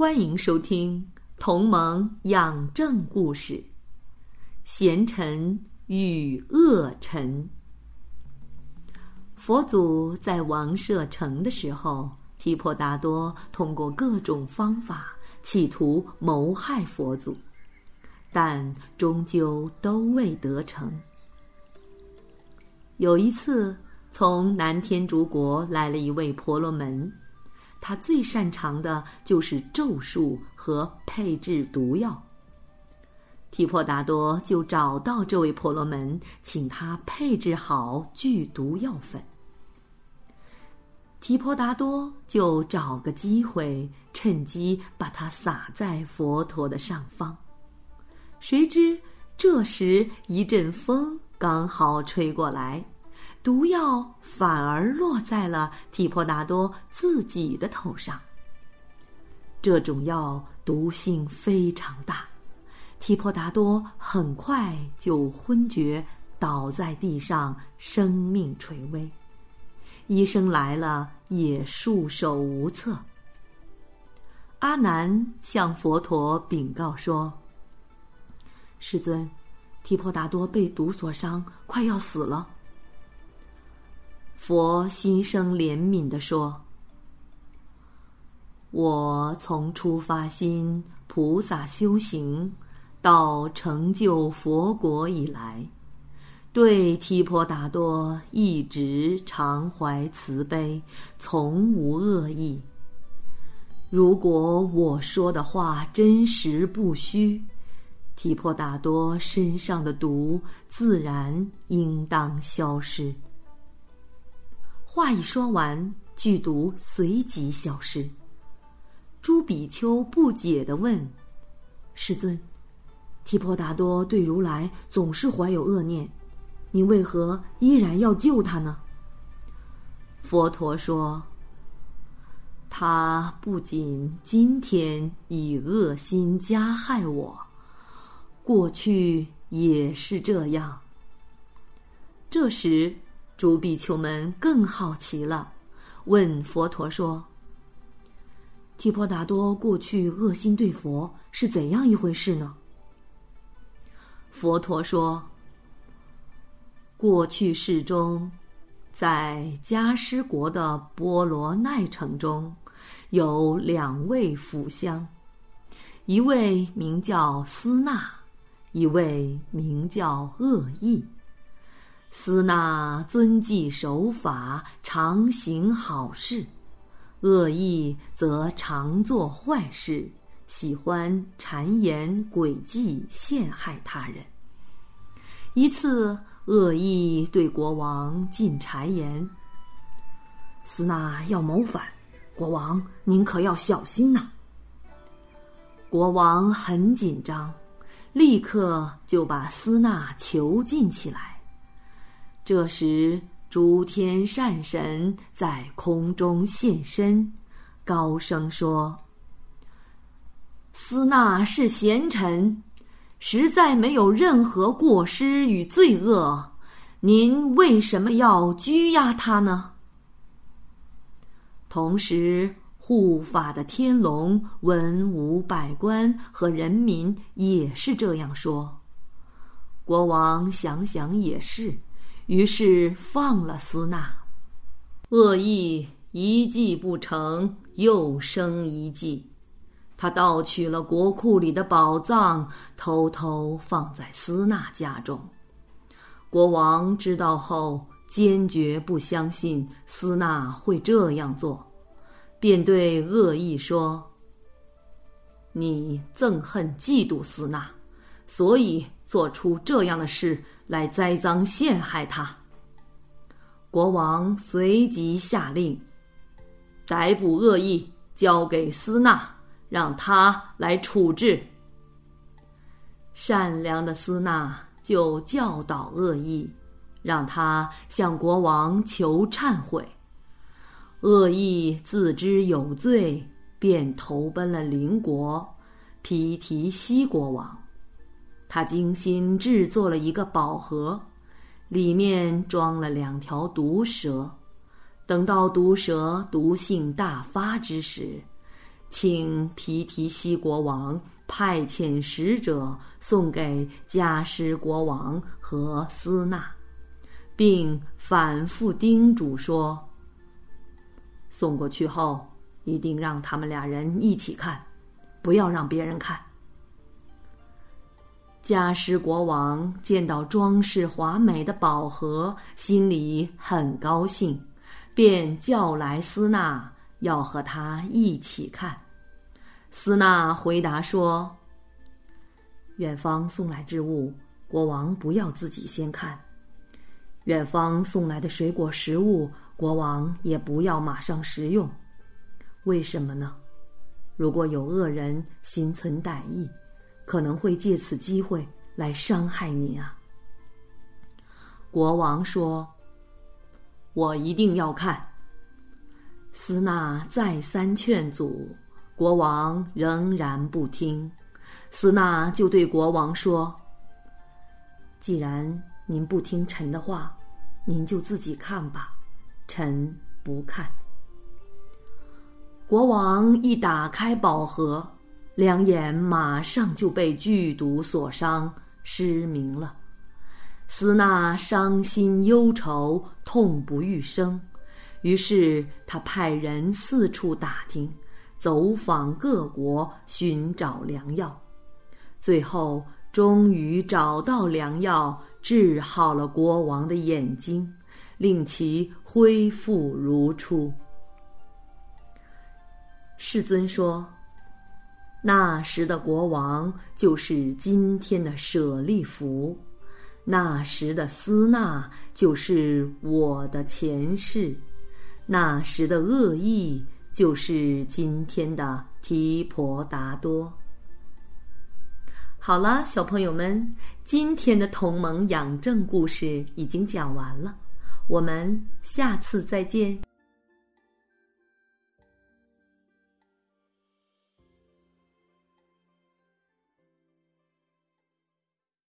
欢迎收听《同盟养正故事》，贤臣与恶臣。佛祖在王舍城的时候，提婆达多通过各种方法企图谋害佛祖，但终究都未得成。有一次，从南天竺国来了一位婆罗门。他最擅长的就是咒术和配制毒药。提婆达多就找到这位婆罗门，请他配制好剧毒药粉。提婆达多就找个机会，趁机把它撒在佛陀的上方。谁知这时一阵风刚好吹过来。毒药反而落在了提婆达多自己的头上。这种药毒性非常大，提婆达多很快就昏厥倒在地上，生命垂危。医生来了也束手无策。阿难向佛陀禀告说：“世尊，提婆达多被毒所伤，快要死了。”佛心生怜悯地说：“我从出发心菩萨修行到成就佛国以来，对提婆达多一直常怀慈悲，从无恶意。如果我说的话真实不虚，提婆达多身上的毒自然应当消失。”话一说完，剧毒随即消失。朱比丘不解地问：“世尊，提婆达多对如来总是怀有恶念，你为何依然要救他呢？”佛陀说：“他不仅今天以恶心加害我，过去也是这样。”这时。诸比丘们更好奇了，问佛陀说：“提婆达多过去恶心对佛是怎样一回事呢？”佛陀说：“过去世中，在迦湿国的波罗奈城中，有两位福香，一位名叫斯那，一位名叫恶意。”斯那遵纪守法，常行好事；恶意则常做坏事，喜欢谗言诡计，陷害他人。一次，恶意对国王进谗言：“斯那要谋反，国王您可要小心呐！”国王很紧张，立刻就把斯那囚禁起来。这时，诸天善神在空中现身，高声说：“斯那是贤臣，实在没有任何过失与罪恶，您为什么要拘押他呢？”同时，护法的天龙、文武百官和人民也是这样说。国王想想也是。于是放了斯那，恶意一计不成，又生一计。他盗取了国库里的宝藏，偷偷放在斯那家中。国王知道后，坚决不相信斯那会这样做，便对恶意说：“你憎恨、嫉妒斯那，所以做出这样的事。”来栽赃陷害他。国王随即下令，逮捕恶意，交给斯那，让他来处置。”善良的斯纳就教导恶意，让他向国王求忏悔。恶意自知有罪，便投奔了邻国皮提西国王。他精心制作了一个宝盒，里面装了两条毒蛇。等到毒蛇毒性大发之时，请皮提西国王派遣使者送给加施国王和斯纳，并反复叮嘱说：“送过去后，一定让他们俩人一起看，不要让别人看。”加施国王见到装饰华美的宝盒，心里很高兴，便叫来斯纳，要和他一起看。斯纳回答说：“远方送来之物，国王不要自己先看；远方送来的水果食物，国王也不要马上食用。为什么呢？如果有恶人心存歹意。”可能会借此机会来伤害你啊！国王说：“我一定要看。”斯纳再三劝阻，国王仍然不听。斯纳就对国王说：“既然您不听臣的话，您就自己看吧，臣不看。”国王一打开宝盒。两眼马上就被剧毒所伤，失明了。斯纳伤心忧愁，痛不欲生。于是他派人四处打听，走访各国，寻找良药。最后终于找到良药，治好了国王的眼睛，令其恢复如初。世尊说。那时的国王就是今天的舍利弗，那时的斯纳就是我的前世，那时的恶意就是今天的提婆达多。好了，小朋友们，今天的同盟养正故事已经讲完了，我们下次再见。